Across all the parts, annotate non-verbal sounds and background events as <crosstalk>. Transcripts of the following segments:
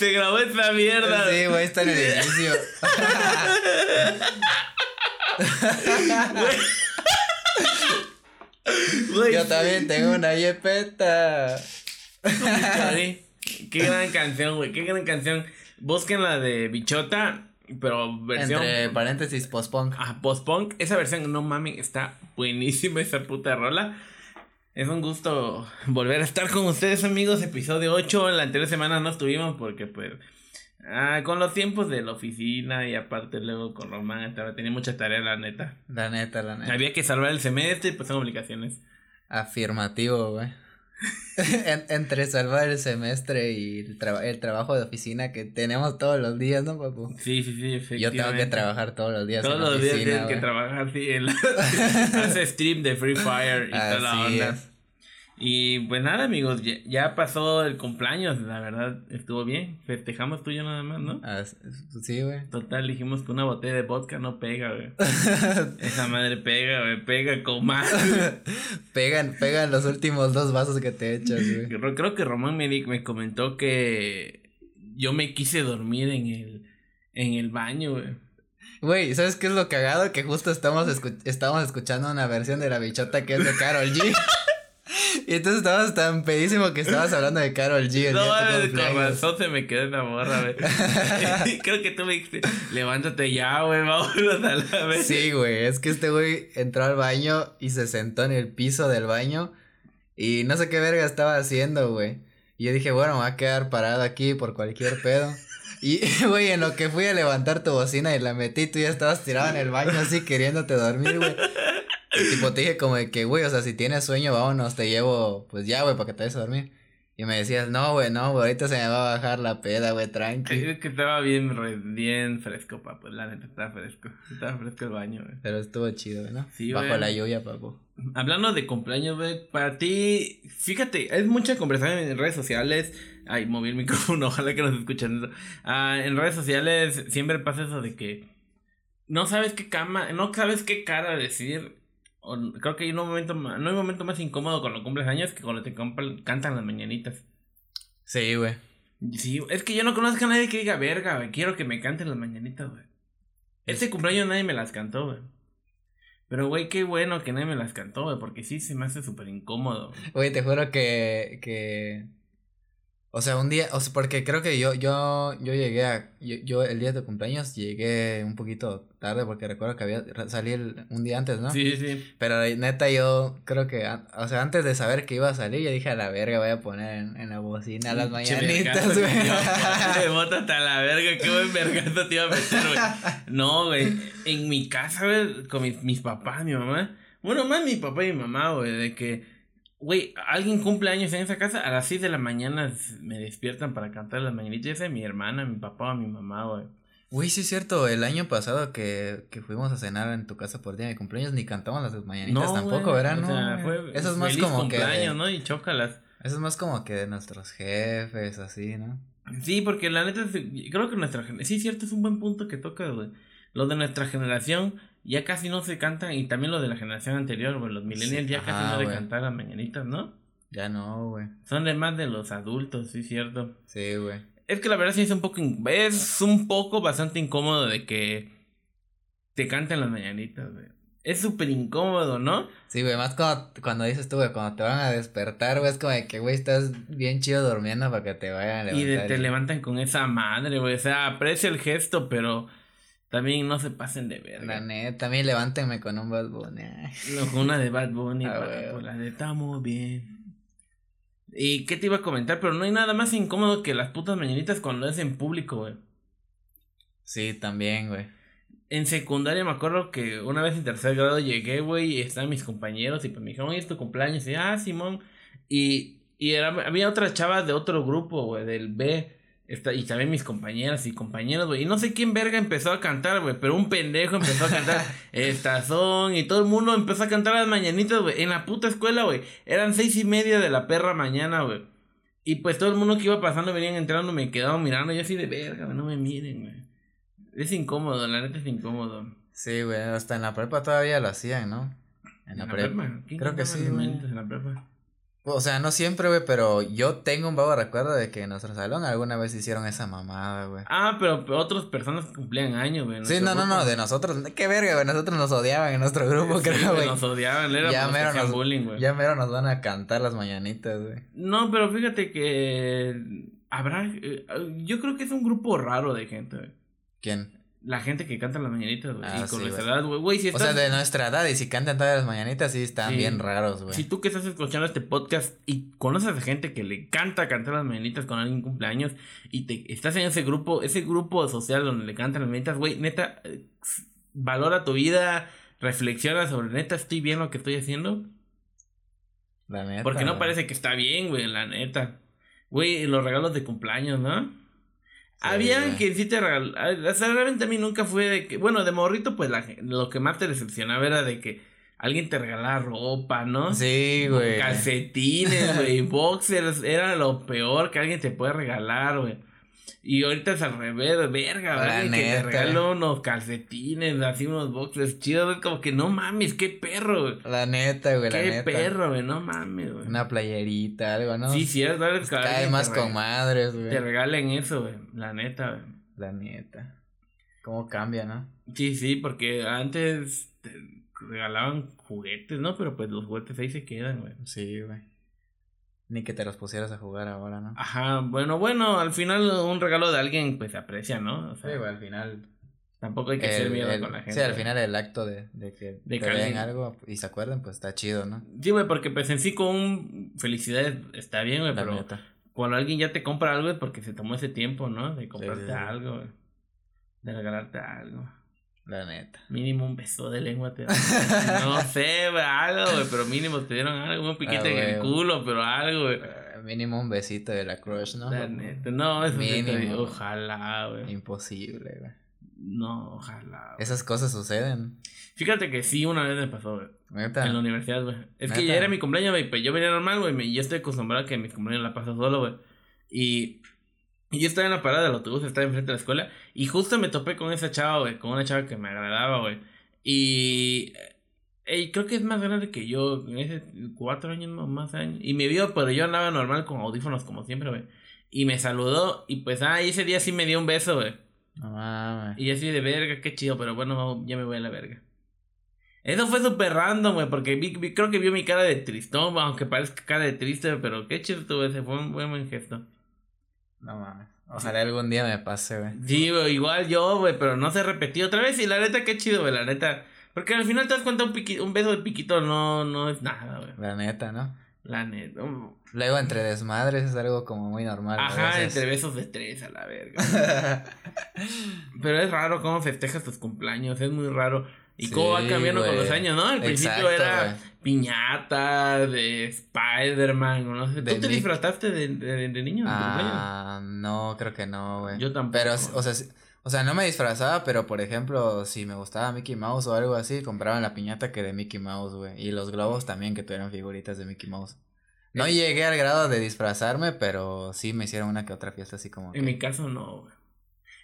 Se grabó esa mierda. Sí, güey, está en el. Güey, Yo también tengo una yepeta. Qué gran canción, güey. Qué gran canción. Busquen la de Bichota, pero versión. Entre paréntesis, post-punk. Ah, post-punk. Esa versión, no mames, está buenísima esa puta rola. Es un gusto <laughs> volver a estar con ustedes, amigos. Episodio 8. En la anterior semana no estuvimos porque, pues. Ah, con los tiempos de la oficina y aparte luego con Román estaba, tenía mucha tarea, la neta. La neta, la neta. Había que salvar el semestre y pues son obligaciones. Afirmativo, güey. <laughs> En- entre salvar el semestre y el, traba- el trabajo de oficina que tenemos todos los días, ¿no, papu? Sí, sí, sí, Yo efectivamente. tengo que trabajar todos los días. Todos en la los días oficina, tienes que güey. trabajar, sí. en la- <laughs> <laughs> hace stream de Free Fire y toda la Así onda. es. Y pues nada, amigos, ya, ya pasó el cumpleaños, la verdad, estuvo bien. Festejamos tú y yo nada más, ¿no? Ah, sí, güey. Total, dijimos que una botella de vodka no pega, güey. <laughs> Esa madre pega, güey, pega con más. <laughs> pegan, pegan los últimos dos vasos que te echas, güey. Creo creo que Román me, me comentó que yo me quise dormir en el, en el baño, güey. Güey, ¿sabes qué es lo cagado? Que justo estamos, escu- estamos escuchando una versión de la bichota que es de Carol G. <laughs> y entonces estabas tan pedísimo que estabas hablando de Carol G. el No, mames, con razón se me quedó en la morra, güey. <laughs> <laughs> Creo que tú me dijiste, levántate ya, güey, vámonos a la vez. Sí, güey, es que este güey entró al baño y se sentó en el piso del baño y no sé qué verga estaba haciendo, güey. Y yo dije, bueno, me voy a quedar parado aquí por cualquier pedo. Y, <laughs> güey, en lo que fui a levantar tu bocina y la metí, tú ya estabas tirado en el baño así queriéndote dormir, güey. Tipo te dije como de que, güey, o sea, si tienes sueño, vámonos, te llevo, pues ya, güey, para que te vayas a dormir. Y me decías, no, güey, no, güey, ahorita se me va a bajar la peda, güey, tranqui. Es que estaba bien, re- bien fresco, papu. La neta estaba fresco. Estaba fresco el baño, güey. Pero estuvo chido, ¿no? Sí, Bajo la lluvia, papu. Hablando de cumpleaños, güey, para ti, fíjate, hay mucha conversación en redes sociales. Ay, moví el micrófono, <laughs> ojalá que nos escuchen. Ah, en redes sociales siempre pasa eso de que no sabes qué cama, no sabes qué cara decir. Creo que hay un momento no hay momento más incómodo cuando cumples años que cuando te cantan las mañanitas. Sí, güey. Sí, es que yo no conozco a nadie que diga, verga, güey, quiero que me canten las mañanitas, güey. Este cumpleaños nadie me las cantó, güey. Pero, güey, qué bueno que nadie me las cantó, güey, porque sí se me hace súper incómodo. Güey, te juro que, que, o sea, un día, o sea, porque creo que yo, yo, yo llegué a, yo, yo el día de tu cumpleaños llegué un poquito tarde porque recuerdo que había, salí el- un día antes, ¿no? Sí, sí. Pero neta yo creo que, o sea, antes de saber que iba a salir, yo dije a la verga voy a poner en, en la bocina las mañanitas, güey. Me bota hasta la verga, qué buen vergazo te iba a meter, güey. No, güey. En mi casa, güey, con mis, mis papás, mi mamá. Bueno, más mi papá y mi mamá, güey, de que, güey, alguien cumple años en esa casa, a las 6 de la mañana me despiertan para cantar las mañanitas. Sea mi hermana, mi papá o mi mamá, güey. Güey, sí es cierto, el año pasado que, que fuimos a cenar en tu casa por día de cumpleaños ni cantamos las mañanitas tampoco, ¿verdad? O No, sea, güey. fue Eso es más feliz como que de- cumpleaños, ¿no? Y chócalas. Eso es más como que de nuestros jefes, así, ¿no? Sí, porque la neta, es- creo que nuestra generación, sí, cierto, es un buen punto que toca, güey. Los de nuestra generación ya casi no se cantan, y también los de la generación anterior, güey. Los millennials Sí, ya casi no de güey. cantar las mañanitas, ¿no? Ya no, güey. Son de más de los adultos, sí, cierto. Sí, güey. Es que la verdad sí es un poco, es un poco bastante incómodo de que te canten las mañanitas, güey. Es súper incómodo, ¿no? Sí, güey, más cuando, cuando dices tú, güey, cuando te van a despertar, güey, es como de que, güey, estás bien chido durmiendo para que te vayan a Y levantar. de- te levantan con esa madre, güey. O sea, aprecio el gesto, pero también no se pasen de verga. La neta, también levántenme con un Bad Bunny. No, con una de Bad Bunny, <laughs> Ah, por la de estamos bien. ¿Y qué te iba a comentar? Pero no hay nada más incómodo que las putas mañanitas cuando es en público, güey. Sí, también, güey. En secundaria me acuerdo que una vez en tercer grado llegué, güey, y estaban mis compañeros y pues me dijeron, oye, es tu cumpleaños. Y ah, Simón. Y, y era, había otras chavas de otro grupo, güey, del B. Esta, y también mis compañeras y compañeros, güey. Y no sé quién verga empezó a cantar, güey. Pero un pendejo empezó a cantar <laughs> Estas son. Y todo el mundo empezó a cantar las mañanitas, güey. En la puta escuela, güey. Eran seis y media de la perra mañana, güey. Y pues todo el mundo que iba pasando venían entrando, me quedaban mirando. Yo así de verga, güey. No me miren, güey. Es incómodo, la neta es incómodo. Sí, güey, hasta en la prepa todavía lo hacían, ¿no? En la, prepa. ¿Quién Creo que sí, En la prepa. O sea, no siempre, güey, pero yo tengo un vago recuerdo de que en nuestro salón alguna vez hicieron esa mamada, güey. Ah, pero otras personas cumplían años, güey. Sí, no, no, no, de nosotros, qué verga, güey, nosotros nos odiaban en nuestro grupo, Sí, creo, güey. Nos odiaban, éramos Ya mero nos, bullying, güey. ya mero nos van a cantar las mañanitas, güey. No, pero fíjate que habrá, eh, yo creo que es un grupo raro de gente, güey. ¿Quién? La gente que canta las mañanitas, güey. Ah, y con sí, nuestra güey. edad, güey. Si O estás... sea, de nuestra edad, y si cantan todas las mañanitas, sí están Sí. bien raros, güey. Si tú que estás escuchando este podcast y conoces a gente que le encanta cantar las mañanitas con alguien cumpleaños y te estás en ese grupo, ese grupo social donde le cantan las mañanitas, güey, neta, valora tu vida, reflexiona sobre neta, estoy bien lo que estoy haciendo. La neta. Porque no parece que está bien, güey, la neta. Güey, los regalos de cumpleaños, ¿no? Habían que sí te regalaban. O sea, realmente a mí nunca fue de que. Bueno, de morrito, pues la, lo que más te decepcionaba era de que alguien te regalara ropa, ¿no? Sí, güey. Calcetines, güey, <laughs> boxers, era lo peor que alguien te puede regalar, güey. Y ahorita es al revés, verga, alguien que te neta. regaló unos calcetines, así unos boxers chidos, es como que no mames, qué perro, güey. La neta, güey, la Qué neta. perro, güey, no mames, güey. Una playerita, algo, ¿no? Sí, sí, es verdad que Cae más te con rega- madres, güey. Te regalen eso, güey, la neta, güey. La neta. ¿Cómo cambia, no? Sí, sí, porque antes te regalaban juguetes, ¿no? Pero pues los juguetes ahí se quedan, güey. Sí, güey. Ni que te los pusieras a jugar ahora, ¿no? Ajá, bueno, bueno, al final un regalo de alguien pues se aprecia, ¿no? O sea, Sí, güey, al final. tampoco hay que ser el- miedo el- con la gente. Sí, al final el acto de, de que De te algo y se acuerden, pues está chido, ¿no? Sí, güey, porque pues en sí con un felicidades está bien, güey, pero neta. cuando alguien ya te compra algo es porque se tomó ese tiempo, ¿no? De comprarte sí, sí. algo, güey. De regalarte algo. La neta. Mínimo un beso de lengua te <laughs> No sé, güey, algo, güey, pero mínimo te dieron algo, un piquete Ah, en el culo, pero algo, güey. Eh, mínimo un besito de la crush, ¿no? La neta, no, eso sí te Mínimo. digo, ojalá, güey. Imposible, güey. No, ojalá. güey. Esas cosas suceden. Fíjate que sí, una vez me pasó, güey. Neta. En la universidad, güey. Es que ya era mi cumpleaños, güey. Pues yo venía normal, güey. me- Yo estoy acostumbrado a que mis cumpleaños la paso solo, güey. Y, y yo estaba en la parada del autobús, estaba enfrente de la escuela. Y justo me topé con esa chava, güey. Con una chava que me agradaba, güey. Y. creo que es más grande que yo. Ese, cuatro años más, más años. Y me vio, pero yo andaba normal con audífonos, como siempre, güey. Y me saludó. Y pues, ah, y ese día sí me dio un beso, güey. No mames. Y así de verga, qué chido, pero bueno, ya me voy a la verga. Eso fue súper random, güey, porque vi, vi- creo que vio mi cara de tristón, aunque parezca cara de triste, pero qué chido estuvo ese, fue un buen gesto. No mames. Ojalá algún día me pase, güey. Sí, güey, igual yo, güey, pero no se repetió otra vez y la neta, qué chido, güey, la neta. Porque al final te das cuenta, un, piqui- un beso de piquito no, no es nada, güey. La neta, ¿no? La neta. um, Luego entre desmadres es algo como muy normal. Ajá, entre besos de tres a la verga. <laughs> Pero es raro cómo festejas tus cumpleaños, es muy raro. Y cómo va cambiando con los años, ¿no? Al principio Exacto, era piñata, de Spider-Man, o no sé. De ¿Tú te disfrazaste de, de, de niño? Ah, no, creo que no, güey. Yo tampoco. Pero, o sea, o sea, no me disfrazaba, pero por ejemplo, si me gustaba Mickey Mouse o algo así, compraban la piñata que de Mickey Mouse, güey. Y los globos también que tuvieron figuritas de Mickey Mouse. No llegué al grado de disfrazarme, pero sí me hicieron una que otra fiesta así como. En que- mi caso no, güey.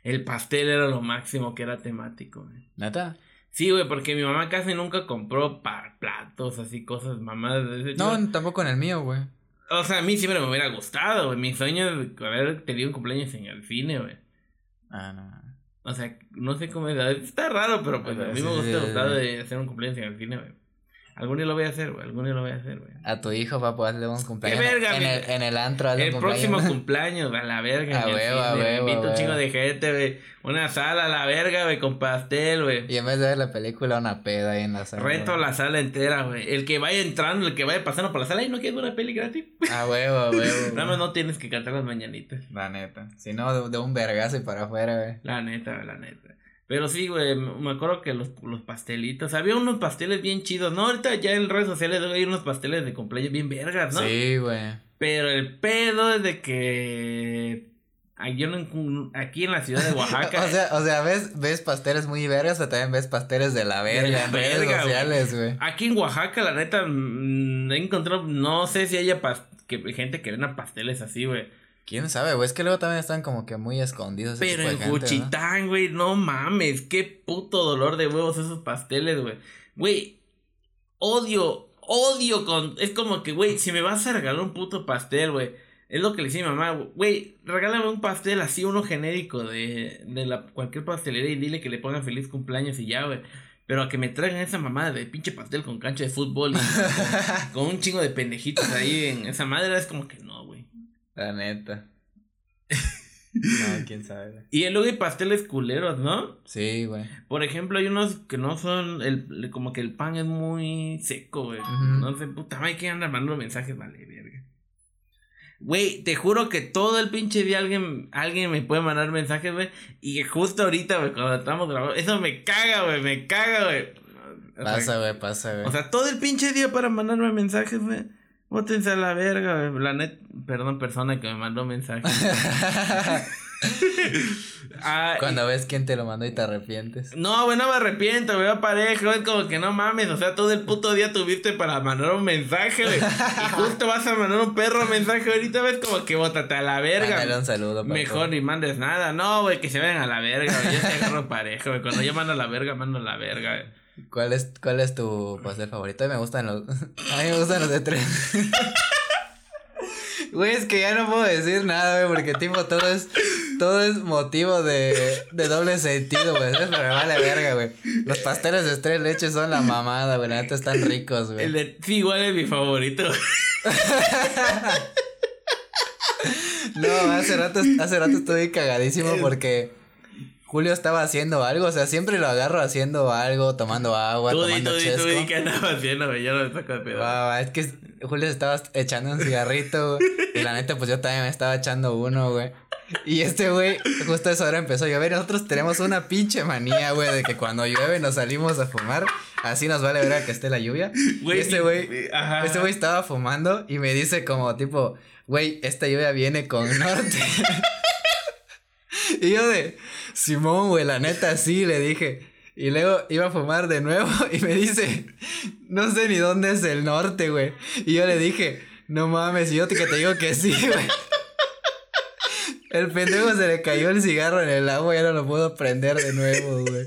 El pastel era lo máximo que era temático, güey. ¿Neta? Sí, güey, porque mi mamá casi nunca compró pa- platos, así, cosas mamadas de ese. No, tampoco en el mío, güey. O sea, a mí siempre me hubiera gustado, güey. Mi sueño es haber tenido un cumpleaños en el cine, güey. Ah, no. O sea, no sé cómo es. Está raro, pero pues a mí me gusta gustado de hacer un cumpleaños en el cine, güey. Algún día lo voy a hacer, güey. Algún día lo voy a hacer, güey. A tu hijo, papu, hazle un cumpleaños. verga, en, mi- el, en el antro, hazle El un próximo <laughs> cumpleaños. cumpleaños, a la verga. A el huevo, a huevo, Invito un chingo de gente, güey. Una sala a la verga, güey, con pastel, güey. Y en vez de ver la película, una peda ahí en la sala. Reto güey. la sala entera, güey. El que vaya entrando, el que vaya pasando por la sala y no quiere una peli gratis. <laughs> A huevo, a huevo. Nada más no tienes que cantar las mañanitas. La neta. Si no, de, de un vergazo y para afuera, güey. La neta, la neta. Pero sí, güey, me acuerdo que los, los pastelitos, había unos pasteles bien chidos, ¿no? Ahorita ya en redes sociales hay unos pasteles de cumpleaños bien vergas, ¿no? Sí, güey. Pero el pedo es de que aquí en, aquí en la ciudad de Oaxaca... <laughs> O sea, o sea, ves, ves pasteles muy vergas, pero también ves pasteles de la verga la en verga, sociales, güey. Aquí en Oaxaca, la neta, mm, he encontrado, no sé si haya que, gente que venda pasteles así, güey. ¿Quién sabe, güey? Es que luego también están como que muy escondidos. Pero en. Juchitán, güey, ¿no? mames, qué puto dolor de huevos esos pasteles, güey. Güey, odio, odio con. Es como que, güey, si me vas a regalar un puto pastel, güey. Es lo que le decía mi mamá, güey, regálame un pastel así, uno genérico de, de la, cualquier pastelería y dile que le pongan feliz cumpleaños y ya, güey. Pero a que me traigan esa mamada de pinche pastel con cancha de fútbol y con, con un chingo de pendejitos ahí en esa madre, es como que no. La neta. No, quién sabe. güey. Y luego hay pasteles culeros, ¿no? Sí, güey. Por ejemplo, hay unos que no son, el, como que el pan es muy seco, güey. No sé, puta madre, que andan mandando mensajes, vale, verga. Güey, te juro que todo el pinche día alguien, alguien me puede mandar mensajes, güey. Y justo ahorita, güey, cuando estamos grabando, eso me caga, güey, me caga, güey. O sea, Pasa, güey, pasa, güey. O sea, todo el pinche día para mandarme mensajes, güey. Bótense a la verga. La net, perdón, persona que me mandó mensajes. <laughs> Ah, Cuando ves quién te lo mandó y te arrepientes. No, güey, no me arrepiento, güey, va parejo, es como que no mames, o sea, todo el puto día tuviste para mandar un mensaje, güey, y <laughs> justo vas a mandar un perro mensaje ahorita, ves como que bótate a la verga. Mándale un saludo. Mejor ni mandes nada, no, güey, que se vayan a la verga, güey, yo te agarro parejo, güey, cuando yo mando a la verga, mando a la verga, güey. ¿Cuál es, ¿Cuál es tu pastel favorito? A mí me gustan los. <laughs> A mí me gustan los de tres. <laughs> Güey, es que ya no puedo decir nada, güey, porque tipo todo es. Todo es motivo de, de doble sentido, güey. Eso me vale verga, güey. Los pasteles de tres leches son la mamada, güey. La neta están ricos, El güey. de, sí, igual es mi favorito, <laughs> No, hace rato, hace rato estuve cagadísimo porque Julio estaba haciendo algo. O sea, siempre lo agarro haciendo algo, tomando agua, tú di, tomando tú di, chesco. tú di, ¿qué andaba haciendo, güey? Yo no me saco de pedo. Va, es que Julio estaba echando un cigarrito, güey. Y la neta, pues yo también me estaba echando uno, güey. Y este güey, justo a esa hora empezó a llover. y Nosotros tenemos una pinche manía, güey, de que cuando llueve nos salimos a fumar. Así nos vale ver a que esté la lluvia. Güey, y este güey, este güey estaba fumando y me dice como tipo, güey, esta lluvia viene con norte. <laughs> y yo de, Simón, güey, la neta sí, le dije. Y luego iba a fumar de nuevo <laughs> y me dice, no sé ni dónde es el norte, güey. Y yo le dije, no mames, y yo te- que te digo que sí, <laughs> güey. El pendejo se le cayó el cigarro en el agua y ya no lo puedo prender de nuevo, güey.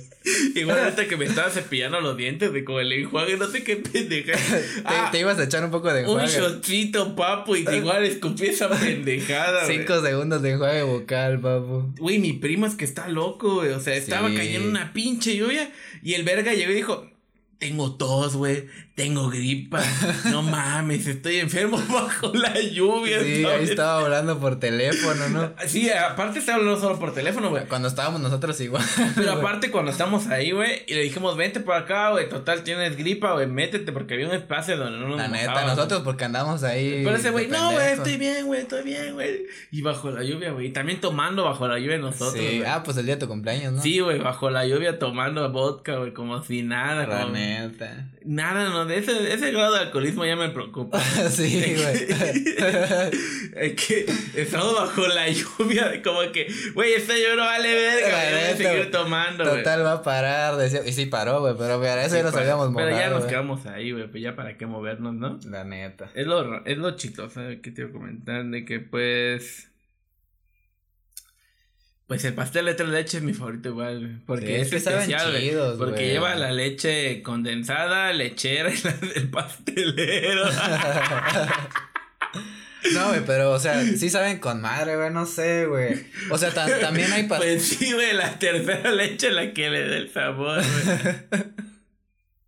Igual ahorita que me estaba cepillando los dientes de con el enjuague, no sé qué pendeja. <laughs> Te, Ah, te ibas a echar un poco de un enjuague. shotcito, papu, y igual escupí esa pendejada. Cinco segundos de enjuague bucal, papu. Güey, mi primo es que está loco, güey. O sea, estaba Sí. cayendo una pinche lluvia y el verga llegó y dijo, tengo tos, güey, tengo gripa, no <laughs> mames, estoy enfermo <laughs> bajo la lluvia. Sí, ahí estaba hablando por teléfono, ¿no? <laughs> Sí, aparte estaba hablando solo por teléfono, güey. Cuando estábamos nosotros igual. Pero aparte cuando estamos ahí, güey, y le dijimos, vente por acá, güey, total, tienes gripa, güey, métete, porque había un espacio donde no nos La neta, nosotros porque andamos ahí. Pero ese güey, no, güey, estoy bien, güey, estoy bien, güey. Y bajo la lluvia, güey, y también tomando bajo la lluvia nosotros, Sí, ah, pues el día de tu cumpleaños, ¿no? Sí, güey, bajo la lluvia tomando vodka, güey, como si nada, La neta. Nada, no, ese, ese grado de alcoholismo ya me preocupa. <laughs> sí, güey. <laughs> es que estamos bajo la lluvia, como que, güey, esta lluvia no vale verga, voy a seguir tomando, güey. Total va a parar, decía. Y sí paró, güey, pero para eso ya nos habíamos Pero ya nos quedamos ahí, güey, pues ya para qué movernos, ¿no? La neta. Es lo, es lo chistoso que te iba a comentar, de que pues... Pues el pastel de tres leches es mi favorito igual, güey, porque Sí, es, que saben especial, chidos, porque güey. lleva la leche condensada, lechera <laughs> y la del pastelero. <laughs> No, güey, pero, o sea, sí saben con madre, güey, no sé, güey. O sea, ta- también hay pastel. Pues sí, güey, la tercera leche es la que le da el sabor, güey.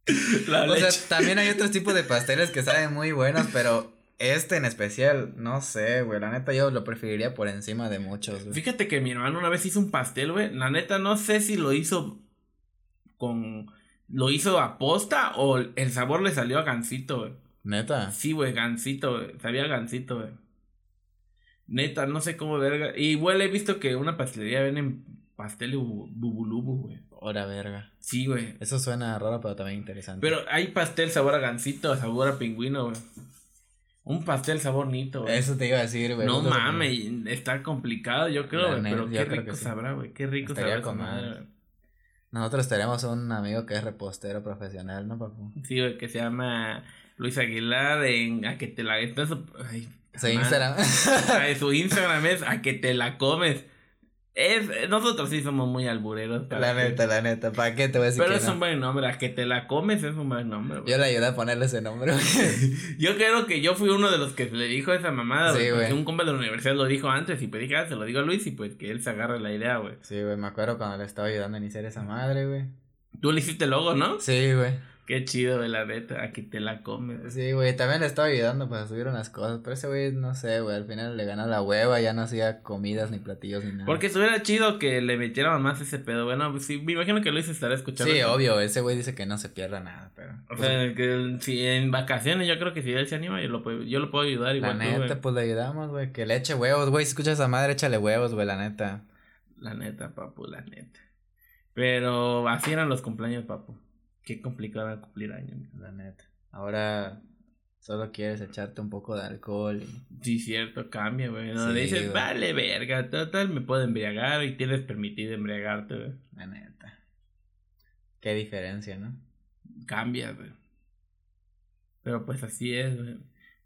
<laughs> La O sea, también hay otros tipos de pasteles que saben muy buenos, pero este en especial, no sé, güey. La neta, yo lo preferiría por encima de muchos, güey. Fíjate que mi hermano una vez hizo un pastel, güey. La neta, no sé si lo hizo con. Lo hizo a posta o el sabor le salió a gansito, güey. Neta. Sí, güey, gansito, güey. Sabía gansito, güey. Neta, no sé cómo verga. Y, güey, he visto que una pastelería venden pastel bu- bubulubu, güey. Hora verga. Sí, güey. Eso suena raro, pero también interesante. Pero hay pastel sabor a gansito, sabor a pingüino, güey. Un pastel sabor nito, güey. Eso te iba a decir, güey. No mames, está complicado, yo creo, güey, pero qué rico que sí. sabrá, güey, qué rico Estaría sabrá. Nosotros tenemos un amigo que es repostero profesional, ¿no, papu? Sí, güey, que se llama Luis Aguilar en A que te la... su- ay, Su madre. Instagram. Su Instagram es A que te la comes. Es, nosotros sí somos muy albureros. La neta, la neta. ¿Para qué te voy a decir Pero que es no? un buen nombre. A que te la comes es un buen nombre. güey. Yo le ayudé a ponerle ese nombre. <laughs> Yo creo que yo fui uno de los que le dijo esa mamada, Sí, güey. un compa de la universidad lo dijo antes y pues dije, ah, se lo digo a Luis y pues que él se agarre la idea, güey. Sí, güey, me acuerdo cuando le estaba ayudando a iniciar esa madre, güey. Tú le hiciste el logo, ¿no? Sí, güey. Qué chido, de la neta, a que te la comes. Sí, güey, también le estaba ayudando pues a subir unas cosas, pero ese güey, no sé, güey, al final le ganó la hueva, ya no hacía comidas ni platillos ni nada. Porque estuviera chido que le metiéramos más ese pedo. Bueno, pues sí, me imagino que Luis estará escuchando. Sí, obvio, ese güey dice que no se pierda nada, pero... O pues, sea, que si en vacaciones yo creo que si él se anima, yo lo puedo, yo lo puedo ayudar la igual. tú, neta, pues le ayudamos, güey, que le eche huevos, güey, si escuchas a madre, échale huevos, güey, la neta. La neta, papu, la neta. Pero así eran los cumpleaños, papu. Qué complicado era cumplir años. La neta. Ahora solo quieres echarte un poco de alcohol y... Sí, cierto, cambia, güey. No Sí, dices, güey. vale, verga, total, me puedo embriagar y tienes permitido embriagarte, güey. La neta. Qué diferencia, ¿no? Cambia, güey. Pero pues así es, güey.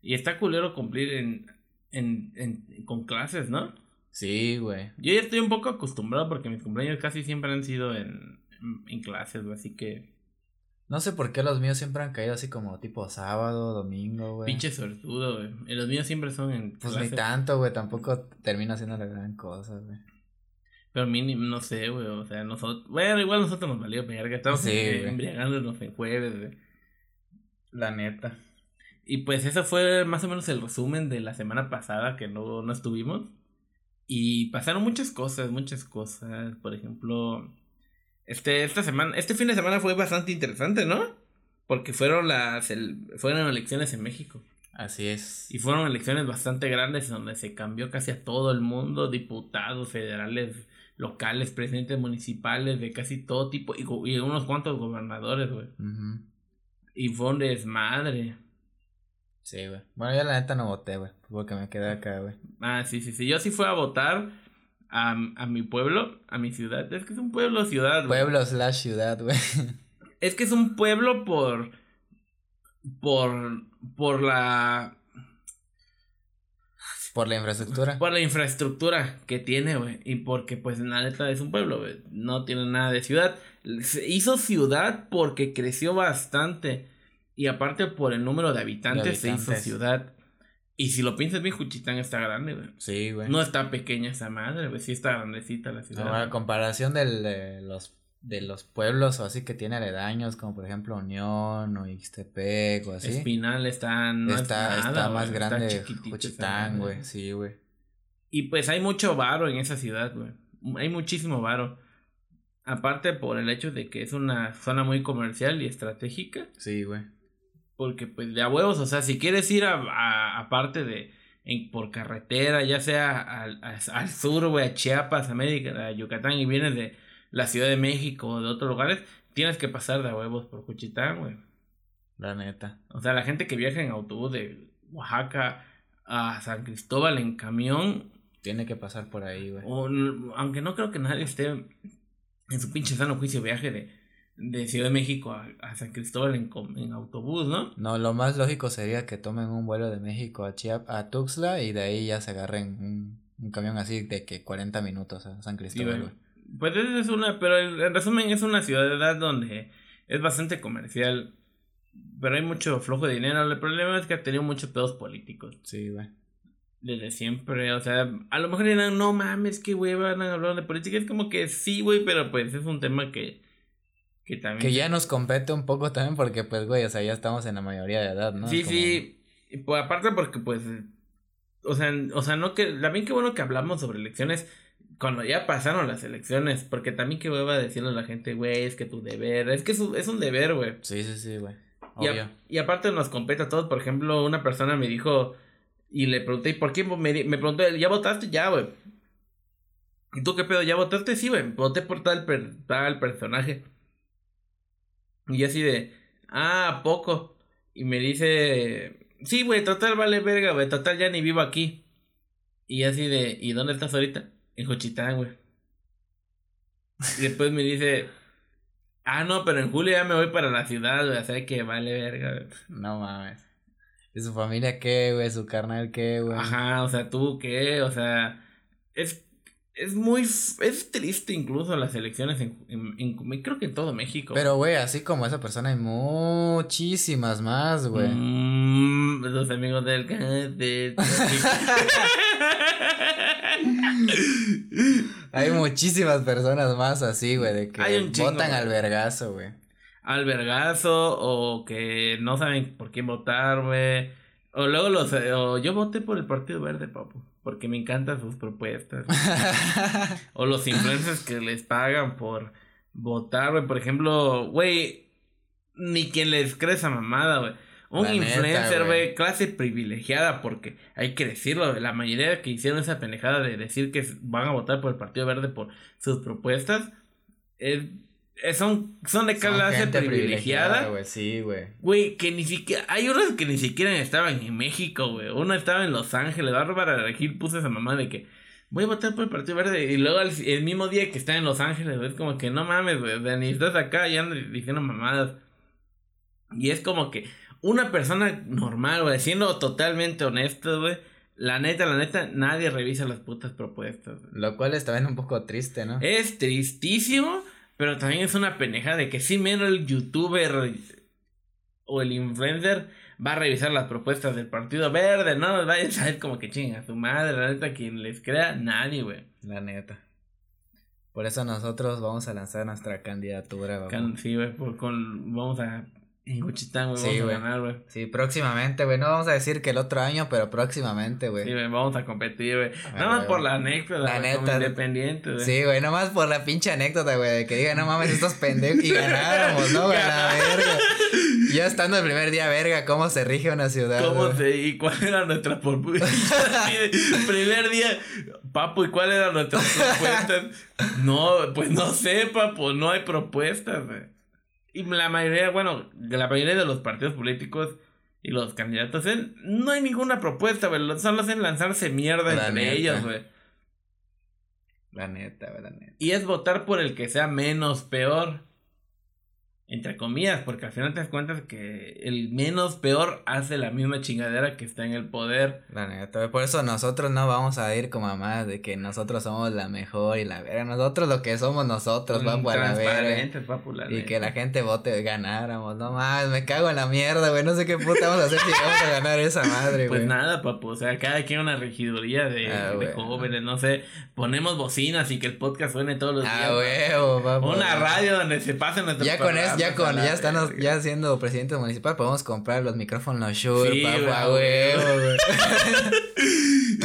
Y está culero cumplir en, en, en, con clases, ¿no? Sí, güey. Yo ya estoy un poco acostumbrado porque mis cumpleaños casi siempre han sido en, en, en clases, güey. Así que, No sé por qué los míos siempre han caído así como tipo sábado, domingo, güey. pinche sortudo, güey. Los míos siempre son en Pues ni tanto, güey, tampoco termino haciendo la gran cosa, güey. Pero mínimo, no sé, güey. O sea, nosotros. Bueno, igual nosotros nos valió verga. Estamos Sí, eh, embriagándonos en jueves, güey. La neta. Y pues eso fue más o menos el resumen de la semana pasada que no, no estuvimos. Y pasaron muchas cosas, muchas cosas. Por ejemplo, este, esta semana, este fin de semana fue bastante interesante, ¿no? Porque fueron las el- fueron elecciones en México. Así es. Y fueron elecciones bastante grandes donde se cambió casi a todo el mundo, diputados federales, locales, presidentes municipales, de casi todo tipo, y, y unos cuantos gobernadores, güey. Ujú. Y fue un desmadre. Sí, güey. Bueno, yo la neta no voté, güey, porque me quedé acá, güey. Ah, sí, sí, sí. Yo sí fui a votar a, a mi pueblo, a mi ciudad. Es que es un pueblo ciudad, güey. Pueblo slash ciudad, güey. <laughs> Es que es un pueblo por. por. por la. Por la infraestructura. por la infraestructura que tiene, güey. Y porque, pues, la neta es un pueblo, güey. No tiene nada de ciudad. Se hizo ciudad porque creció bastante. Y aparte, por el número de habitantes, se hizo ciudad. Y si lo piensas bien, Juchitán está grande, güey. Sí, güey. No está pequeña esa madre, güey. Sí está grandecita la ciudad. Ahora, a comparación del, de los de los pueblos o así que tiene aledaños, como por ejemplo Unión o Ixtepec o así. Espinal está, no es está, nada, está güey, más está grande esa Juchitán, güey. Sí, güey. Y pues hay mucho varo en esa ciudad, güey. Hay muchísimo varo. Aparte por el hecho de que es una zona muy comercial y estratégica. Sí, güey. Porque pues de a huevos, o sea, si quieres ir a, a- aparte de en, por carretera, ya sea al, a- al sur, güey, a Chiapas, a América, a Yucatán, y vienes de la Ciudad de México o de otros lugares, tienes que pasar de a huevos por Juchitán, güey. La neta. O sea, la gente que viaja en autobús de Oaxaca a San Cristóbal en camión, Tiene que pasar por ahí, güey. o, aunque no creo que nadie esté en su pinche sano juicio viaje de, de Ciudad de México a, a San Cristóbal en, en autobús, ¿no? No, lo más lógico sería que tomen un vuelo de México a Chiap a Tuxtla y de ahí ya se agarren un, un camión así de que 40 minutos a San Sí, Cristóbal, bueno. güey. Pues esa es una, pero en en resumen es una ciudad donde es bastante comercial, pero hay mucho flujo de dinero. El problema es que ha tenido muchos pedos políticos. Sí, güey. Desde siempre, o sea, a lo mejor dirán, no mames, qué hueva, van a hablar de política. Es como que sí, güey, pero pues es un tema que, que también. Que ya nos compete un poco también porque, pues, güey, o sea, ya estamos en la mayoría de edad, ¿no? sí, como- sí. Y, pues, aparte porque, pues, o sea, o sea, no que, también qué bueno que hablamos sobre elecciones cuando ya pasaron las elecciones, porque también qué hueva decirle a la gente, güey, es que tu deber, es que es un, es un deber, güey. Sí, sí, sí, güey. Y, a- y aparte nos compete a todos, por ejemplo, una persona me dijo, y le pregunté, ¿y por qué? Me, me preguntó, ¿ya votaste? Ya, güey. ¿Y tú qué pedo? ¿Ya votaste? Sí, güey, voté por tal, per- tal personaje. Y yo así de, ah, ¿a poco? Y me dice, sí, güey, total vale verga, güey, total ya ni vivo aquí. Y así de, ¿y dónde estás ahorita? En Juchitán, güey. Y después me dice, ah, no, pero en julio ya me voy para la ciudad, güey, o sea que vale verga, güey. No mames. ¿Y su familia qué, güey? ¿Su carnal qué, güey? Ajá, o sea, tú qué, o sea, es, es muy. Es triste incluso las elecciones en, en, creo que en todo México. Pero, güey, así como esa persona hay muchísimas más, güey. Mm, los amigos del de... <laughs> hay muchísimas personas más así, güey, de que votan al vergazo, güey. Al vergazo o que no saben por quién votar, güey. O luego los... O yo voté por el Partido Verde, papu porque me encantan sus propuestas. <laughs> o los influencers que les pagan por votar, güey. Por ejemplo, güey, ni quien les cree esa mamada, güey. Un influencer, güey, clase privilegiada, porque hay que decirlo, la mayoría que hicieron esa pendejada de decir que van a votar por el Partido Verde por sus propuestas, es son, son de clase privilegiada. güey, sí, güey. Güey, que ni siquiera. Hay unos que ni siquiera estaban en México, güey. Uno estaba en Los Ángeles. Bárbara Regil puso esa mamá de que voy a votar por el Partido Verde. Y luego el, mismo día que está en Los Ángeles, es como que no mames, güey. Ni estás acá y andas diciendo mamadas. Y es como que una persona normal, güey, siendo totalmente honesto, güey. La neta, la neta, nadie revisa las putas propuestas. Lo cual está bien un poco triste, ¿no? Es tristísimo. Pero también es una peneja de que si menos el youtuber o el influencer va a revisar las propuestas del Partido Verde, no vaya a saber como que chinga su madre, la neta, quien les crea, nadie, güey. La neta. Por eso nosotros vamos a lanzar nuestra candidatura, güey. sí, güey, vamos a en Wichita, güey, sí, vamos a ganar, güey. Sí, próximamente, güey. No vamos a decir que el otro año, pero próximamente, güey. Sí, güey, vamos a competir, güey. Nada más por la anécdota, la neta. Independiente, güey. Sí, güey, nada más por la pinche anécdota, güey. De que digan, no mames, estos pendejos. Y ganáramos, ¿no, güey? La verga. Ya estando el primer día, verga, ¿cómo se rige una ciudad? ¿Cómo se, y cuál era nuestra propuesta? <laughs> primer día, papu, ¿y cuál era nuestra propuesta? <laughs> no, pues no sé, papu, no hay propuestas, güey. Y la mayoría, bueno, la mayoría de los partidos políticos y los candidatos, no hay ninguna propuesta, güey. Solo hacen lanzarse mierda entre ellos, güey. La neta, la neta. Y es votar por el que sea menos peor entre comillas, porque al final te das cuenta que el menos peor hace la misma chingadera que está en el poder. La neta, por eso nosotros no vamos a ir como más de que nosotros somos la mejor y la verga. Nosotros lo que somos nosotros, a la verga. Y que la gente vote ganáramos. No más, me cago en la mierda, güey. No sé qué puta vamos a hacer si vamos a ganar esa madre, pues güey. Pues nada, papu. O sea, cada quien una regiduría de, ah, jóvenes, no sé. Ponemos bocinas y que el podcast suene todos los ah, días. Ah, huevo, papu. Una radio donde se pasen nuestros Ya con eso ya con, ya están ya siendo presidente municipal, podemos comprar los micrófonos Shure, sí, papá, huevo, <laughs>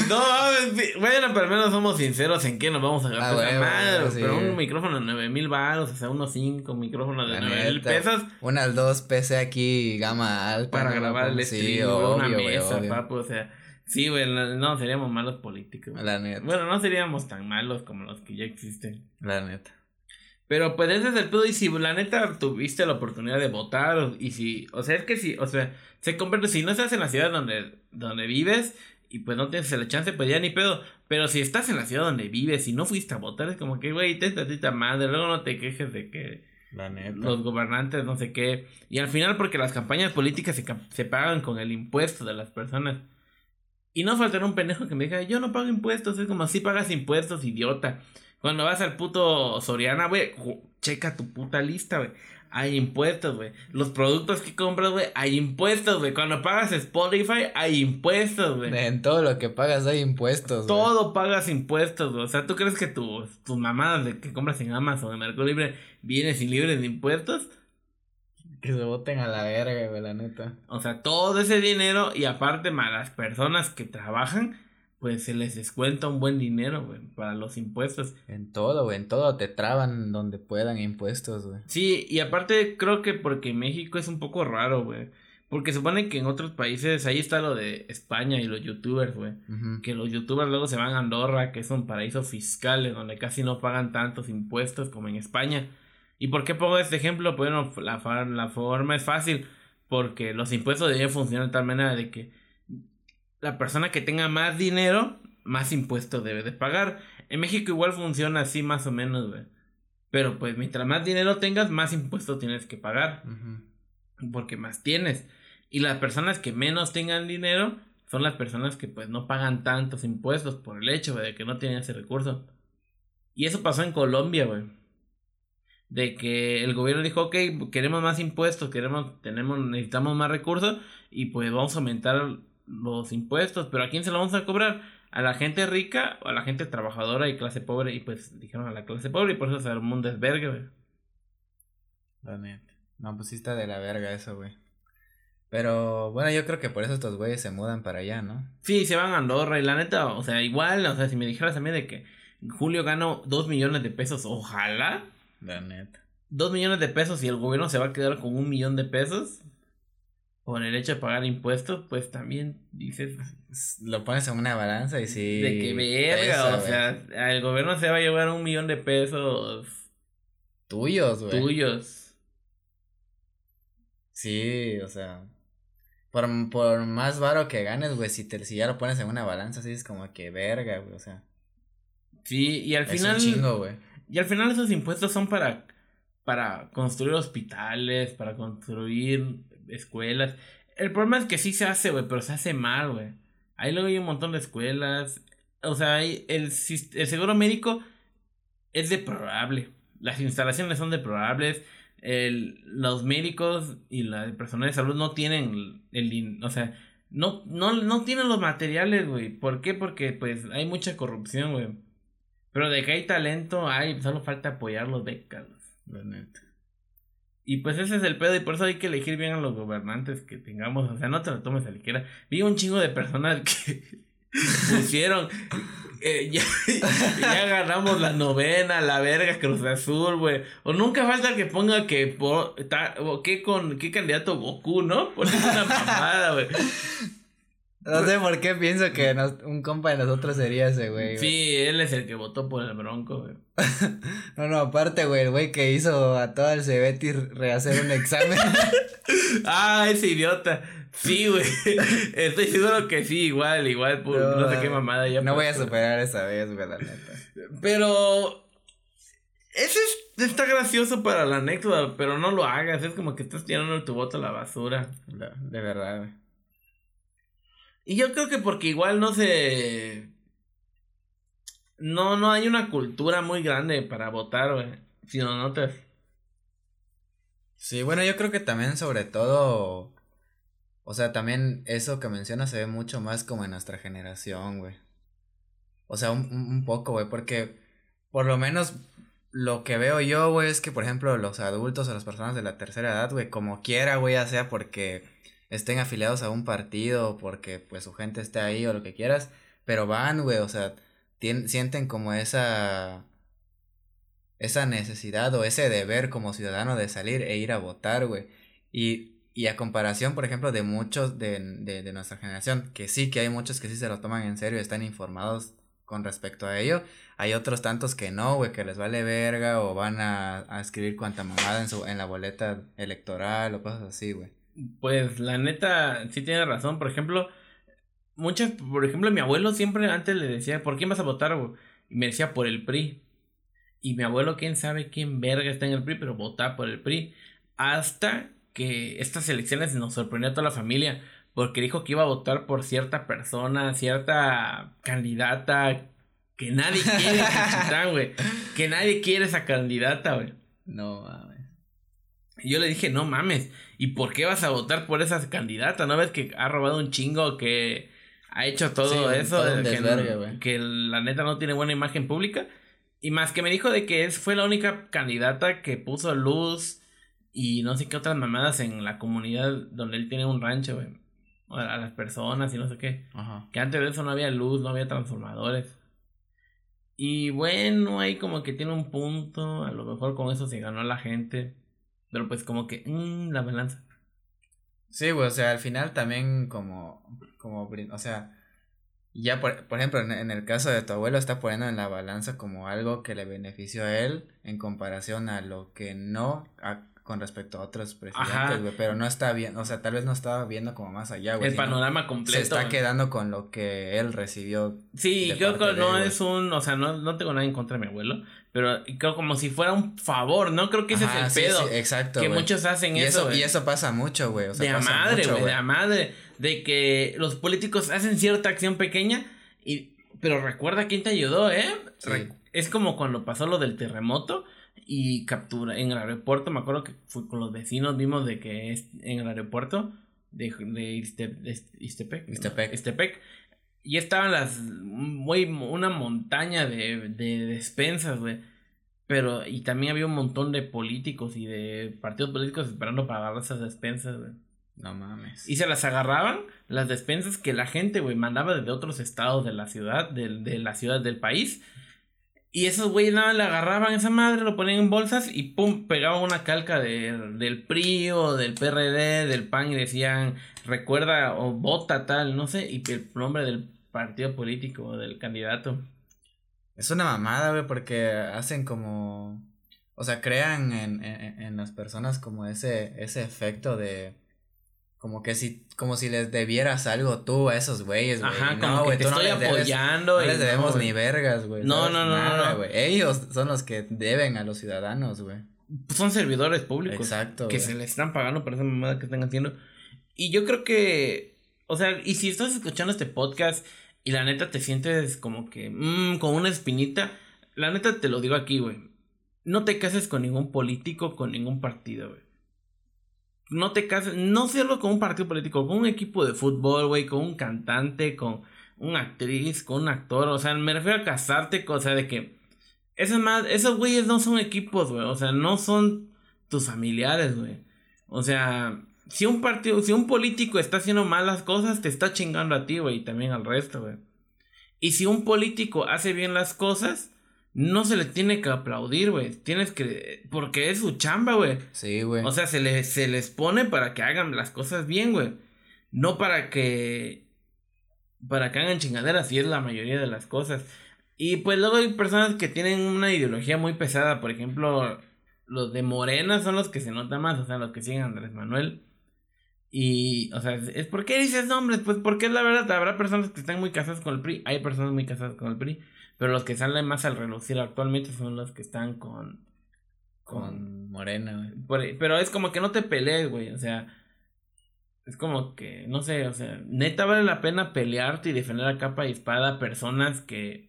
No, bueno, pero al menos somos sinceros en qué nos vamos a gastar. Ah, madre, Pero un micrófono de 9 mil baros, o sea, unos 5 micrófonos de 9 mil pesos. Unas dos PC aquí, gama alta. Para grabar el stream, una mesa, papu, o sea. Sí, güey, no, seríamos malos políticos. La neta. Bueno, no seríamos tan malos como los que ya existen. La neta. Pero pues ese es el pedo y si la neta tuviste la oportunidad de votar y si, o sea, es que si, o sea, se convierte, si no estás en la ciudad donde, donde vives y pues no tienes la chance, pues ya ni pedo. Pero si estás en la ciudad donde vives y no fuiste a votar, es como que, güey, te tita madre, luego no te quejes de que la neta. los gobernantes no sé qué. Y al final porque las campañas políticas se, se pagan con el impuesto de las personas. Y no faltará un pendejo que me diga, yo no pago impuestos, es como si pagas impuestos, idiota. Cuando vas al puto Soriana, güey, checa tu puta lista, güey. Hay impuestos, güey. Los productos que compras, güey, hay impuestos, güey. Cuando pagas Spotify, hay impuestos, güey. En todo lo que pagas hay impuestos, Todo pagas impuestos, güey. O sea, ¿tú crees que tus, tus mamadas de que compras en Amazon, en Mercado Libre, vienen sin libres de impuestos? Que se voten a la verga, güey, la neta. O sea, todo ese dinero y aparte, más las personas que trabajan pues se les descuenta un buen dinero, güey, para los impuestos. En todo, güey, en todo te traban donde puedan impuestos, güey. Sí, y aparte creo que porque México es un poco raro, güey. Porque supone que en otros países, ahí está lo de España y los youtubers, güey. Que los youtubers luego se van a Andorra, que es un paraíso fiscal, donde casi no pagan tantos impuestos como en España. ¿Y por qué pongo este ejemplo? Bueno, la, la forma es fácil, porque los impuestos deben funcionar de tal manera de que la persona que tenga más dinero, más impuestos debe de pagar. En México igual funciona así más o menos, güey. Pero pues mientras más dinero tengas, más impuestos tienes que pagar. Porque más tienes. Y las personas que menos tengan dinero son las personas que pues no pagan tantos impuestos por el hecho de que no tienen ese recurso. Y eso pasó en Colombia, güey. De que el gobierno dijo, ok, queremos más impuestos, queremos, tenemos, necesitamos más recursos y pues vamos a aumentar los impuestos, pero ¿a quién se lo vamos a cobrar? ¿A la gente rica o a la gente trabajadora y clase pobre? Y pues dijeron a la clase pobre y por eso se armó un desvergue, güey. La neta. No, pues sí está de la verga eso, güey. Pero bueno, yo creo que por eso estos güeyes se mudan para allá, ¿no? Sí, se van a Andorra y la neta, o sea, igual, o sea, si me dijeras a mí de que Julio ganó dos millones de pesos, ojalá. La neta. Dos millones de pesos y el gobierno se va a quedar con un millón de pesos por el hecho de pagar impuestos, pues también dices. Lo pones en una balanza y sí. De que verga, o sea, el gobierno se va a llevar un millón de pesos. Tuyos, güey. Tuyos. Sí, o sea. Por, por más varo que ganes, güey, si, te, si ya lo pones en una balanza, así es como que verga, güey, o sea. Sí, y al es final. Un chingo, güey. Y al final esos impuestos son para. Para construir hospitales, para construir escuelas. El problema es que sí se hace, güey, pero se hace mal, güey. Ahí luego hay un montón de escuelas. O sea, hay el, el seguro médico es deplorable. Las instalaciones son deplorables. El, los médicos y la, el personal de salud no tienen el, o sea, no, no, no tienen los materiales, güey. ¿Por qué? Porque pues hay mucha corrupción, güey. Pero de que hay talento, hay, solo falta apoyar los becas. La. Y pues ese es el pedo, y por eso hay que elegir bien a los gobernantes que tengamos. O sea, no te lo tomes a ligera. Vi un chingo de personas que <laughs> pusieron. Eh, <laughs> ya, ganamos la novena, la verga, Cruz Azul, güey. O nunca falta que ponga que por. o que con. ¿Qué candidato Goku, no? Por una mamada, güey. No sé por qué pienso que un compa de nosotros sería ese, güey. Sí, él es el que votó por el Bronco, güey. <laughs> no, no, aparte, güey, el güey que hizo a todo el Cebeti rehacer un examen. <laughs> ah, ese idiota. Sí, güey. <laughs> Estoy seguro que sí, igual, igual, por no, sé qué mamada ya. No voy a superar esa vez, güey, la neta. Pero. Ese es, está gracioso para la anécdota, pero no lo hagas. Es como que estás tirando tu voto a la basura. De verdad, güey. Y yo creo que porque igual no se. No, no hay una cultura muy grande para votar, güey. Si no notas. Sí, bueno, yo creo que también, sobre todo. O sea, también eso que mencionas se ve mucho más como en nuestra generación, güey. O sea, un, un poco, güey, porque por lo menos lo que veo yo, güey, es que, por ejemplo, los adultos o las personas de la tercera edad, güey, como quiera, güey, ya sea porque estén afiliados a un partido porque pues su gente esté ahí o lo que quieras, pero van, güey, o sea, sienten como esa esa necesidad o ese deber como ciudadano de salir e ir a votar, güey. Y, y a comparación, por ejemplo, de muchos de, de, nuestra generación, que sí, que hay muchos que sí se lo toman en serio están informados con respecto a ello, hay otros tantos que no, güey, que les vale verga o van a, a escribir cuanta mamada en, su, en la boleta electoral o cosas así, güey. Pues la neta, sí tiene razón. Por ejemplo, muchas, por ejemplo, mi abuelo siempre antes le decía, ¿por quién vas a votar? Y me decía, por el PRI. Y mi abuelo, quién sabe quién verga está en el PRI, pero vota por el PRI. Hasta que estas elecciones nos sorprendió a toda la familia. Porque dijo que iba a votar por cierta persona, cierta candidata que nadie <laughs> quiere, güey. Que nadie quiere esa candidata, güey. No mames. Y yo le dije, no mames. ¿Y por qué vas a votar por esa candidata? ¿No ves que ha robado un chingo, que ha hecho todo eso? que, que, la neta no tiene buena imagen pública. Y más que me dijo de que es, fue la única candidata que puso luz y no sé qué otras mamadas en la comunidad donde él tiene un rancho, güey. A las personas y no sé qué. Ajá. Que antes de eso no había luz, no había transformadores. Y bueno, ahí como que tiene un punto. A lo mejor con eso se ganó la gente. Pero pues como que, mmm, la balanza. Sí, güey, o sea, al final también como, como, o sea, ya por, por ejemplo, en, el caso de tu abuelo está poniendo en la balanza como algo que le benefició a él en comparación a lo que no, con respecto a otros presidentes, güey, pero no está bien, o sea, tal vez no estaba viendo como más allá, güey. El panorama completo. Se está quedando con lo que él recibió. Sí, creo que no es un, o sea, no, no tengo nada en contra de mi abuelo, pero creo como si fuera un favor, ¿no? Creo que ese es el pedo. exacto. Que muchos hacen y eso. y eso pasa mucho, güey. O sea, de a madre, güey, de a madre. De que los políticos hacen cierta acción pequeña y Pero recuerda quién te ayudó, ¿eh? Sí. Es como cuando pasó lo del terremoto y captura en el aeropuerto. Me acuerdo que fue con los vecinos, vimos de que es en el aeropuerto de, de, de. Y estaban las. Muy, una montaña de, de despensas, güey. Pero, y también había un montón de políticos y de partidos políticos esperando para agarrar esas despensas, güey. No mames. Y se las agarraban las despensas que la gente, güey, mandaba desde otros estados de la ciudad, del- de, la ciudad del país. Y esos güeyes nada, le agarraban esa madre, lo ponían en bolsas y pum, pegaban una calca de- del PRI o del PRD, del PAN y decían, recuerda o vota tal, no sé, y el nombre del partido político o del candidato. Es una mamada, güey, porque hacen como. O sea, crean en, en, en las personas como ese, ese efecto de. Como que si, como si les debieras algo tú a esos güeyes, güey. Ajá, No, como güey, que te tú no estoy les debes- apoyando. No les debemos ni vergas, güey. No, no, no, Nada, no. Ellos son los que deben a los ciudadanos, güey. Son servidores públicos. Exacto. que se le están pagando por esa mamada que están haciendo. Y yo creo que, o sea, y si estás escuchando este podcast y la neta te sientes como que, mmm, con una espinita, la neta te lo digo aquí, güey. No te cases con ningún político, con ningún partido, güey. No te cases, no solo con un partido político, con un equipo de fútbol, güey, con un cantante, con una actriz, con un actor, o sea, me refiero a casarte, o sea, de que más, esos güeyes no son equipos, güey, o sea, no son tus familiares, güey. O sea, si un partido, si un político está haciendo malas cosas, te está chingando a ti, güey, y también al resto, güey. Y si un político hace bien las cosas, no se le tiene que aplaudir, güey. Tienes que, porque es su chamba, güey. Sí, güey. O sea, se, le, se les pone para que hagan las cosas bien, güey. No para que. Para que hagan chingaderas, y es la mayoría de las cosas. Y pues luego hay personas que tienen una ideología muy pesada. Por ejemplo, los de Morena son los que se nota más, o sea, los que siguen a Andrés Manuel. Y, o sea, es, ¿por qué dices nombres? Pues porque es la verdad, habrá personas que están muy casadas con el PRI, hay personas muy casadas con el PRI, pero los que salen más al relucir actualmente son los que están con... con Morena, güey. Por- pero es como que no te pelees, güey. O sea, es como que, no sé, o sea, neta vale la pena pelearte y defender a capa y espada a personas que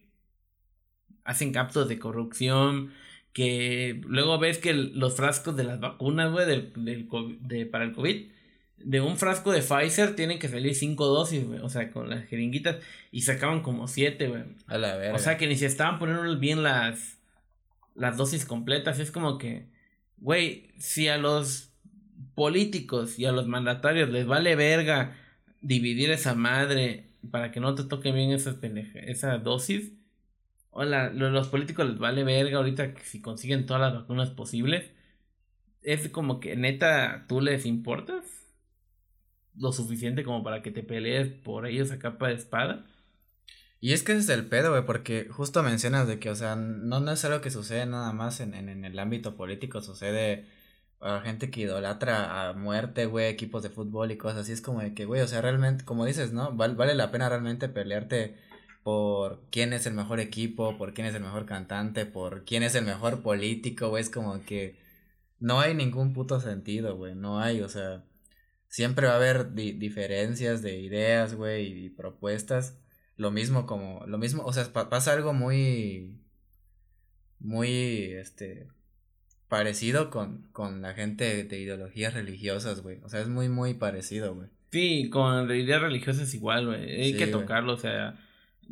hacen captos de corrupción. Que luego ves que el- los frascos de las vacunas, güey, del, del COVID- de, para el COVID, de un frasco de Pfizer tienen que salir cinco dosis, güey. O sea, con las jeringuitas. Y sacaban como siete, güey. A la verga. O sea que ni se estaban poniendo bien las, las dosis completas. Es como que, güey, si a los políticos y a los mandatarios les vale verga dividir esa madre para que no te toque bien esas esa dosis. Hola, lo- los políticos les vale verga ahorita que si consiguen todas las vacunas posibles. Es como que neta, ¿tú les importas? Lo suficiente como para que te pelees por ellos a capa de espada. Y es que ese es el pedo, güey, porque justo mencionas de que, o sea, no, no es algo que sucede nada más en, en, en el ámbito político, sucede a gente que idolatra a muerte, güey, equipos de fútbol y cosas así, es como de que, güey, o sea, realmente, como dices, ¿no? Val- vale la pena realmente pelearte por quién es el mejor equipo, por quién es el mejor cantante, por quién es el mejor político, güey, es como que no hay ningún puto sentido, güey, no hay, o sea, siempre va a haber di- diferencias de ideas, güey, y propuestas lo mismo como, lo mismo, o sea, pa- pasa algo muy, muy, este, parecido con, con la gente de ideologías religiosas, güey, o sea, es muy, muy parecido, güey. Sí, con ideas religiosas igual, güey. Hay Sí, que tocarlo, o sea.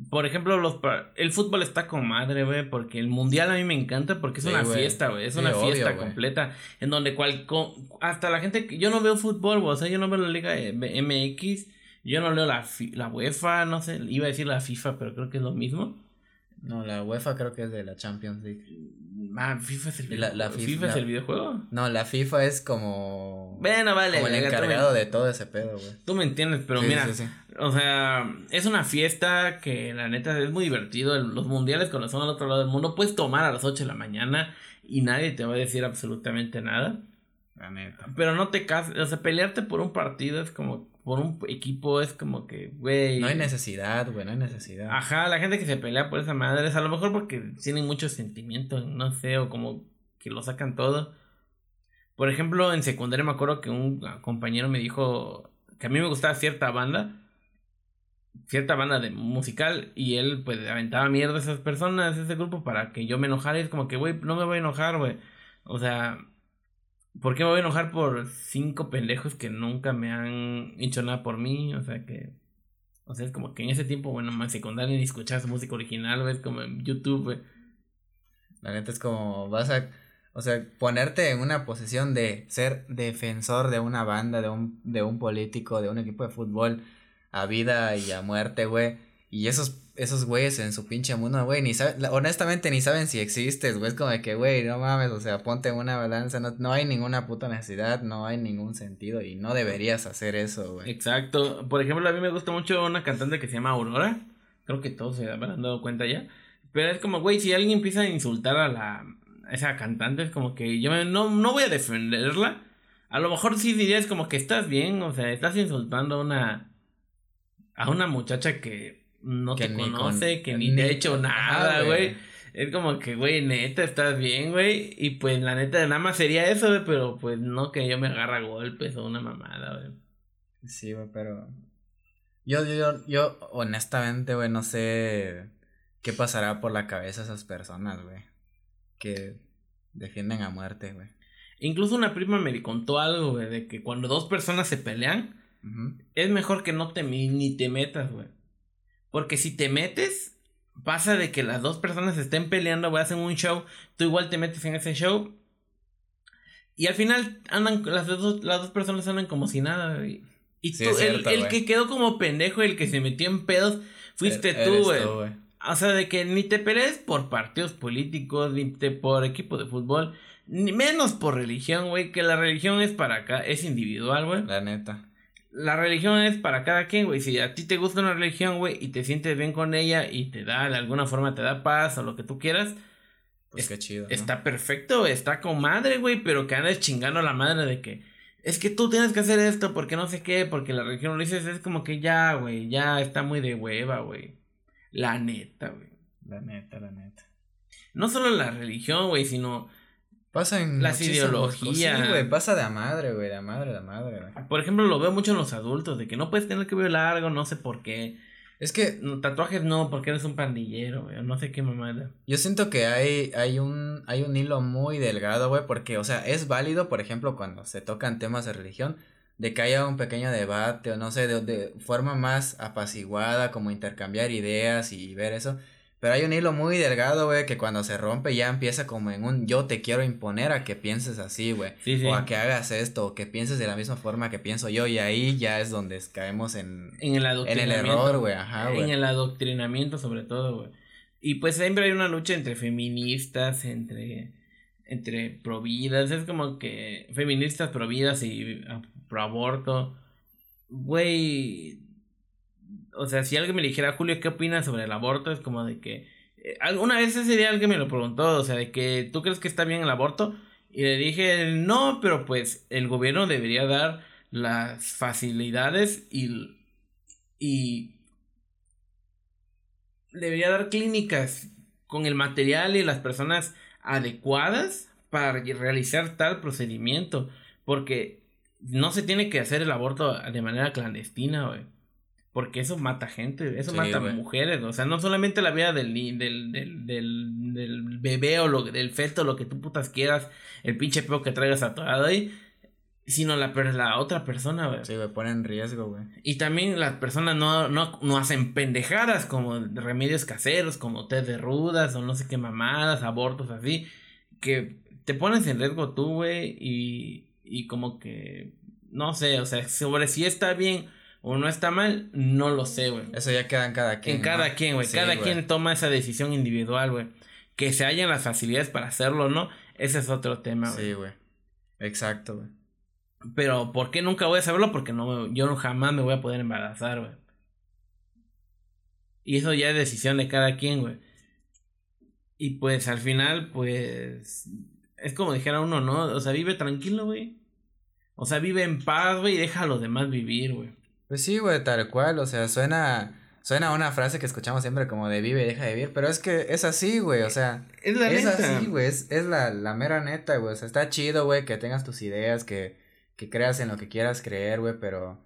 Por ejemplo, los el fútbol está con madre, güey, porque el mundial a mí me encanta porque es Sí, una fiesta, güey, es Sí, una obvio, fiesta completa en donde cual hasta la gente que yo no veo fútbol, güey, o sea, yo no veo la liga MX, yo no leo la la UEFA, no sé, iba a decir la FIFA, pero creo que es lo mismo. No, la UEFA creo que es de la Champions League. Ah, FIFA es el La- videojuego. la FIFA, FIFA- es el videojuego. No, la FIFA es como, Bueno, vale, como el encargado de todo ese pedo, güey. Tú me entiendes, pero Sí, mira, sí, sí. O sea, es una fiesta que la neta es muy divertido. Los mundiales cuando son al otro lado del mundo, puedes tomar a las 8 de la mañana y nadie te va a decir absolutamente nada. La neta. Pero no te cases, o sea, pelearte por un partido es como, por un equipo es como que, güey. No hay necesidad, güey, no hay necesidad. Ajá, la gente que se pelea por esa madre es a lo mejor porque tienen mucho sentimiento, no sé, o como que lo sacan todo. Por ejemplo, en secundaria me acuerdo que un compañero me dijo que a mí me gustaba cierta banda cierta banda de musical y él pues aventaba mierda a esas personas, ese grupo, para que yo me enojara y es como que, güey, no me voy a enojar, güey. O sea, ¿por qué me voy a enojar por cinco pendejos que nunca me han hecho nada por mí? O sea, que... O sea, es como que en ese tiempo, bueno, más secundaria ni escuchaba su música original, güey, es como en YouTube, güey. La neta es como, vas a, o sea, ponerte en una posición de ser defensor de una banda, de un, de un político, de un equipo de fútbol, a vida y a muerte, güey. Y esos, esos güeyes en su pinche mundo, güey, ni saben, honestamente ni saben si existes, güey. Es como de que, güey, no mames, o sea, ponte una balanza, no, no hay ninguna puta necesidad, no hay ningún sentido y no deberías hacer eso, güey. Exacto. Por ejemplo, a mí me gusta mucho una cantante que se llama Aurora. Creo que todos se habrán dado cuenta ya. Pero es como, güey, si alguien empieza a insultar a la a esa cantante, es como que yo no, no voy a defenderla. A lo mejor sí dirías como que estás bien, o sea, estás insultando a una a una muchacha que no te conoce, que ni, te ha hecho nada, güey. Es como que, güey, neta, estás bien, güey. Y pues la neta, nada más sería eso, güey, pero pues no que yo me agarra golpes o una mamada, güey. Sí, güey, pero. Yo, yo, yo, honestamente, güey, no sé qué pasará por la cabeza de esas personas, güey. Que defienden a muerte, güey. Incluso una prima me contó algo, güey, de que cuando dos personas se pelean, es mejor que no te ni te metas, güey. Porque si te metes, pasa de que las dos personas estén peleando, hacen un show, tú igual te metes en ese show. Y al final andan, las dos, las dos personas andan como si nada, güey. Y tú, el, que quedó como pendejo, el que se metió en pedos, fuiste e-, tú, güey. O sea, de que ni te pelees por partidos políticos, ni te por equipo de fútbol, ni menos por religión, güey, que la religión es para acá, es individual, güey. La neta la religión es para cada quien, güey. Si a ti te gusta una religión, güey, y te sientes bien con ella y te da, de alguna forma te da paz o lo que tú quieras. Pues qué chido. Está perfecto, está con madre, güey, pero que andes chingando a la madre de que es que tú tienes que hacer esto porque no sé qué, porque la religión lo dices, es como que ya, güey, ya está muy de hueva, güey. La neta, güey. La neta, la neta. No solo la religión, güey, sino Pasa en las ideologías. Sí, güey, pasa de a madre, güey, de a madre, de a madre, güey. Por ejemplo, lo veo mucho en los adultos, de que no puedes tener el cabello largo, no sé por qué. Es que. tatuajes no, porque eres un pandillero, güey, no sé qué mamada. Yo siento que hay, hay un, hay un hilo muy delgado, güey, porque, o sea, es válido, por ejemplo, cuando se tocan temas de religión, de que haya un pequeño debate, o no sé, de, de forma más apaciguada, como intercambiar ideas y ver eso. Pero hay un hilo muy delgado, güey, que cuando se rompe ya empieza como en un yo te quiero imponer a que pienses así, güey. O a que hagas esto, o que pienses de la misma forma que pienso yo. Y ahí ya es donde caemos en, en el adoctrinamiento. En el error, güey, ajá, güey. En el adoctrinamiento, sobre todo, güey. Y pues siempre hay una lucha entre feministas, entre, entre providas. Es como que feministas, providas y pro aborto. Güey, o sea, si alguien me dijera, Julio, ¿qué opinas sobre el aborto? Es como de que, eh, alguna vez ese día alguien me lo preguntó, o sea, de que, ¿tú crees que está bien el aborto? Y le dije, no, pero pues el gobierno debería dar las facilidades y, y debería dar clínicas con el material y las personas adecuadas para realizar tal procedimiento, porque no se tiene que hacer el aborto de manera clandestina, güey. Porque eso mata gente, eso mata mujeres, o sea, no solamente la vida del, del, del, del, del bebé o lo, del feto, lo que tú putas quieras, el pinche peo que traigas atorado ahí, sino la, la otra persona, güey. Sí, güey, pone en riesgo, güey. Y también las personas no, no, no hacen pendejadas como remedios caseros, como té de rudas o no sé qué mamadas, abortos así, que te pones en riesgo tú, güey, y, y como que, no sé, o sea, sobre si está bien o no está mal, no lo sé, güey. Eso ya queda en cada quien. En cada quien, güey. cada quien toma esa decisión individual, güey. Que se hayan las facilidades para hacerlo, ¿no? Ese es otro tema, güey. Sí, güey. Exacto, güey. Pero, ¿por qué nunca voy a saberlo? Porque no, yo jamás me voy a poder embarazar, güey. Y eso ya es decisión de cada quien, güey. Y pues al final, pues. Es como dijera uno, ¿no? O sea, vive tranquilo, güey. O sea, vive en paz, güey, y deja a los demás vivir, güey. Pues sí, güey, tal cual, o sea, suena, suena una frase que escuchamos siempre como de vive y deja de vivir, pero es que es así, güey, o sea, es, la es así, güey, es, es la, la mera neta, güey, o sea, está chido, güey, que tengas tus ideas, que, que creas en lo que quieras creer, güey, pero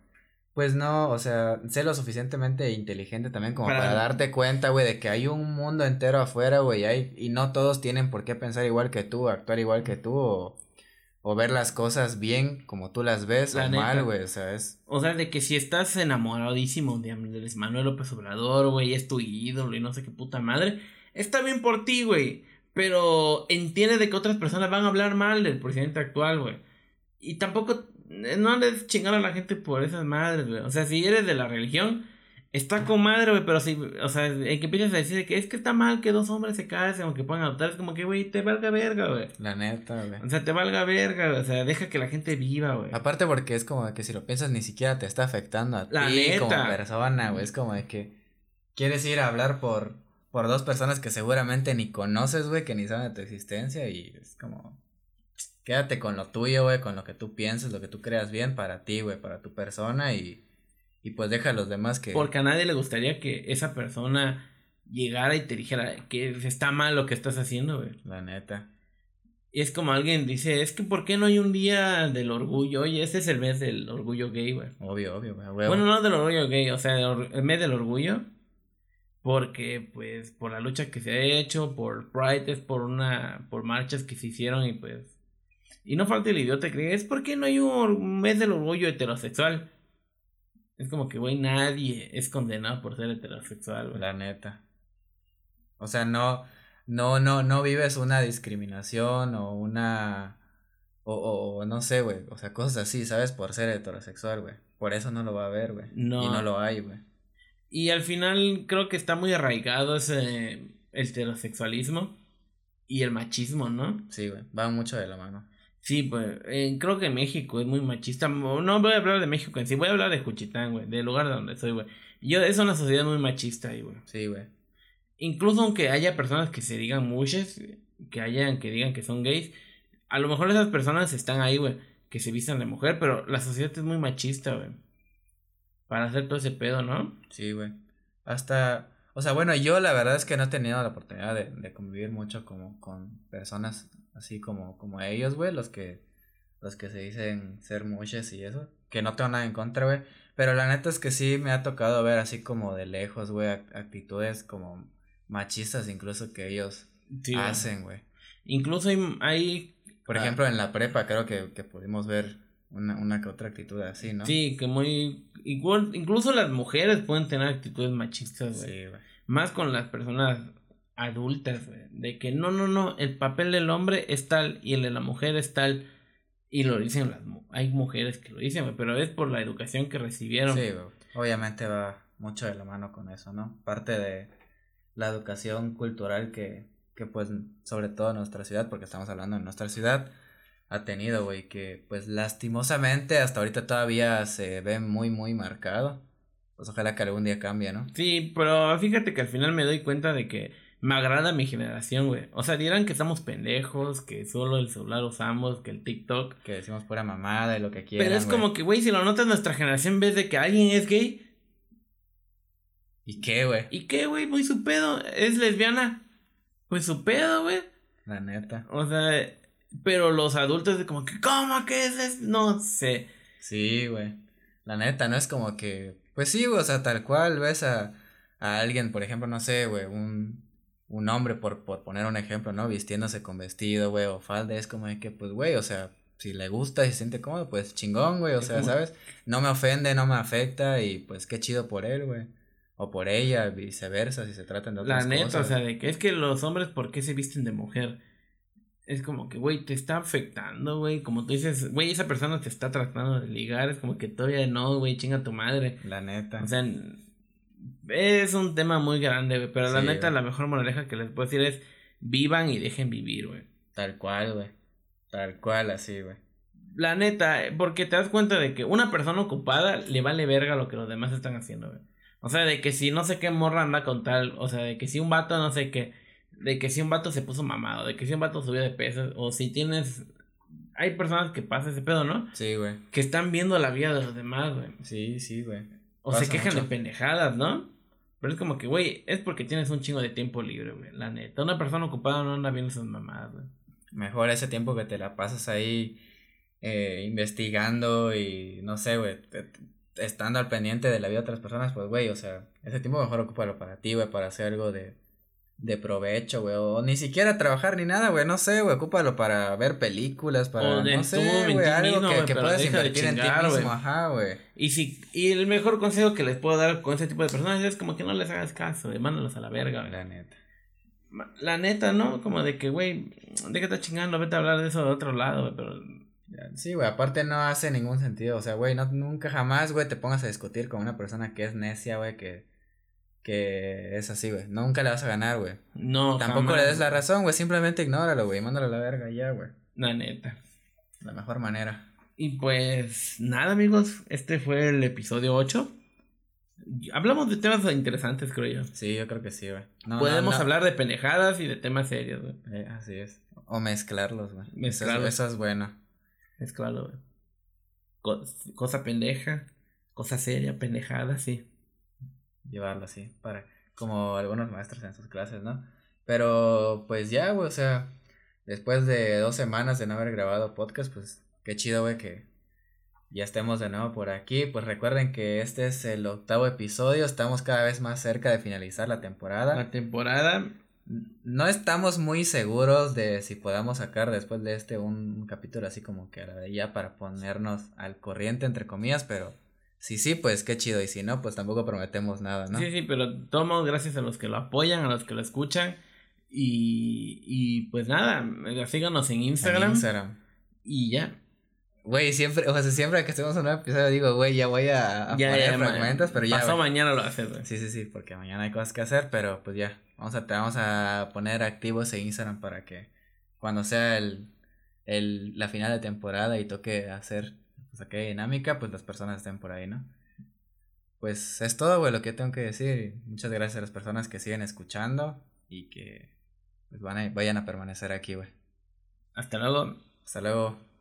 pues no, o sea, sé lo suficientemente inteligente también como para, darte cuenta, güey, de que hay un mundo entero afuera, güey, hay, y no todos tienen por qué pensar igual que tú, actuar igual que tú, o, o ver las cosas bien como tú las ves, o mal, güey, o sea, es... O sea, de que si estás enamoradísimo de Andrés Manuel López Obrador, güey, es tu ídolo y no sé qué puta madre, está bien por ti, güey, pero entiende de que otras personas van a hablar mal del presidente actual, güey. Y tampoco eh, no andes chingando a la gente por esas madres, güey. O sea, si eres de la religión, está con madre, güey, pero si, o sea, en que empiezas a decir que es que está mal que dos hombres se casen o que puedan adoptar, es como que, güey, te valga verga, güey. La neta, güey. O sea, te valga verga, güey. O sea, deja que la gente viva, güey. Aparte porque es como que si lo piensas ni siquiera te está afectando a la ti como persona, güey. Es como de que quieres ir a hablar por, por dos personas que seguramente ni conoces, güey, que ni saben de tu existencia y es como quédate con lo tuyo, güey, con lo que tú pienses, lo que tú creas bien para ti, güey, para tu persona y, y pues deja a los demás que... Porque a nadie le gustaría que esa persona llegara y te dijera que está mal lo que estás haciendo, güey. La neta. Y es como alguien dice, es que ¿por qué no hay un día del orgullo? Oye, ese es el mes del orgullo gay, güey. Obvio, obvio, güey. Bueno, no del orgullo gay, o sea, el mes del orgullo. Porque, pues, por la lucha que se ha hecho, por Pride, es por una, por marchas que se hicieron y pues y no falta el idiota que es porque no hay un mes del orgullo heterosexual. Es como que, güey, nadie es condenado por ser heterosexual, La neta. O sea, no, no, no, no vives una discriminación o una, o, o, no sé, güey, o sea, cosas así, ¿sabes? Por ser heterosexual, güey. Por eso no lo va a ver, güey. No. Y no lo hay, güey. Y al final creo que está muy arraigado ese heterosexualismo y el machismo, ¿no? Sí, güey, va mucho de la mano. Sí, pues eh, creo que México es muy machista. No voy a hablar de México en sí, voy a hablar de Juchitán, güey, del lugar donde soy, güey. Yo, es una sociedad muy machista ahí, güey. Sí, güey. Incluso aunque haya personas que se digan muchas, que hayan, que digan que son gays, a lo mejor esas personas están ahí, güey, que se vistan de mujer, pero la sociedad es muy machista, güey. Para hacer todo ese pedo, ¿no? Sí, güey. Hasta, o sea, bueno, yo la verdad es que no he tenido la oportunidad de, de convivir mucho como con personas así como, como ellos, güey, los que, los que se dicen ser muches y eso, que no tengo nada en contra, güey, pero la neta es que sí me ha tocado ver así como de lejos, güey, actitudes como machistas incluso que ellos hacen, güey. Incluso hay, Por ah. ejemplo, en la prepa creo que, que pudimos ver una, una que otra actitud así, ¿no? Sí, que muy... Igual, incluso las mujeres pueden tener actitudes machistas, güey. Sí, güey. Más con las personas adultas, de que no, no, no, el papel del hombre es tal y el de la mujer es tal. Y lo dicen las hay mujeres que lo dicen, pero es por la educación que recibieron. Sí, obviamente va mucho de la mano con eso, ¿no? Parte de la educación cultural que, que pues, sobre todo en nuestra ciudad, porque estamos hablando de nuestra ciudad, ha tenido, güey, que pues lastimosamente hasta ahorita todavía se ve muy, muy marcado. Pues ojalá que algún día cambie, ¿no? Sí, pero fíjate que al final me doy cuenta de que me agrada mi generación, güey. O sea, dirán que estamos pendejos, que solo el celular usamos, que el TikTok. Que decimos pura mamada y lo que quieran. Pero es como que, güey, si lo notas nuestra generación, ves de que alguien es gay. ¿Y qué, güey? ¿Y qué, güey? Muy su pedo. ¿Es lesbiana? Pues su pedo, güey. La neta. O sea, pero los adultos de como que, ¿cómo que es? No sé. Sí, güey. La neta, no es como que. Pues sí, güey, o sea, tal cual ves a, a alguien, por ejemplo, no sé, güey, un un hombre, por, por poner un ejemplo, ¿no? Vistiéndose con vestido, güey, o falda, es como de que, pues, güey, o sea, si le gusta y se siente cómodo, pues chingón, güey, o sea, ¿sabes? No me ofende, no me afecta y pues qué chido por él, güey. O por ella, viceversa, si se tratan de otras La neta, o sea, de que es que los hombres, ¿por qué se visten de mujer? Es como que, güey, te está afectando, güey. Como tú dices, güey, esa persona te está tratando de ligar. Es como que todavía no, güey, chinga tu madre. La neta. O sea, es un tema muy grande, güey. Pero la neta, la mejor moraleja que les puedo decir es: vivan y dejen vivir, güey. Tal cual, güey. Tal cual, así, güey. La neta, porque te das cuenta de que una persona ocupada le vale verga lo que los demás están haciendo, güey. O sea, de que si no sé qué morra anda con tal, o sea, de que si un vato no sé qué, de que si un vato se puso mamado, de que si un vato subió de peso, o si tienes hay personas que pasan ese pedo, ¿no? Sí, güey. Que están viendo la vida de los demás, güey. Sí, sí, güey. O se quejan de pendejadas, ¿no? Pero es como que, güey, es porque tienes un chingo de tiempo libre, güey. La neta. Una persona ocupada no anda viendo esas mamadas, güey. Mejor ese tiempo que te la pasas ahí eh, investigando y no sé, güey. estando al pendiente de la vida de otras personas, pues, güey, o sea, ese tiempo mejor ocúpalo para ti, güey, para hacer algo de, de provecho, güey, o ni siquiera trabajar ni nada, güey, no sé, güey, ocúpalo para ver películas, para, no sé, güey, algo que, que puedas invertir en ti mismo, ajá, güey. Y si, y el mejor consejo que les puedo dar con ese tipo de personas es como que no les hagas caso, güey, mándalos a la verga, güey. La neta. La neta, ¿no? Como de que, güey, de que estás chingando, vete a hablar de eso de otro lado, güey, pero Sí, güey, aparte no hace ningún sentido. O sea, güey, no, nunca jamás, güey, te pongas a discutir con una persona que es necia, güey, que, que es así, güey. Nunca le vas a ganar, güey. No, Tampoco le des la razón, güey, simplemente ignóralo, güey, mándalo a la verga ya, güey. La neta. La mejor manera. Y pues, nada, amigos, este fue el episodio 8. Hablamos de temas interesantes, creo yo. Sí, yo creo que sí, güey. Podemos hablar de pendejadas y de temas serios, güey. Eh, así es. O mezclarlos, güey. Mezclarlos. Eso, es bueno. Mezclarlo, güey. cosa pendeja, cosa seria, pendejada, sí. Llevarlo así, para, como algunos maestros en sus clases, ¿no? Pero, pues ya, güey, o sea, después de dos semanas de no haber grabado podcast, pues qué chido, güey, que ya estemos de nuevo por aquí. Pues recuerden que este es el octavo episodio. Estamos cada vez más cerca de finalizar la temporada. La temporada. No estamos muy seguros de si podamos sacar después de este un capítulo así como que a la de ya para ponernos al corriente, entre comillas, pero si sí, pues qué chido. Y si no, pues tampoco prometemos nada, ¿no? Sí, sí, pero tomo gracias a los que lo apoyan, a los que lo escuchan. Y, y pues nada, síganos en Instagram. En Instagram. Y ya. Güey, siempre, o sea, siempre que hacemos un episodio digo, güey, ya voy a, poner fragmentos, pero ya. Pasó mañana lo haces, güey. Sí, sí, sí, porque mañana hay cosas que hacer, pero pues ya. Vamos a, te vamos a poner activos en Instagram para que cuando sea el, el, la final de temporada y toque hacer pues, aquella dinámica, pues las personas estén por ahí, ¿no? Pues es todo, güey, lo que tengo que decir. Muchas gracias a las personas que siguen escuchando y que pues van a, vayan a permanecer aquí, güey. Hasta luego. Hasta luego.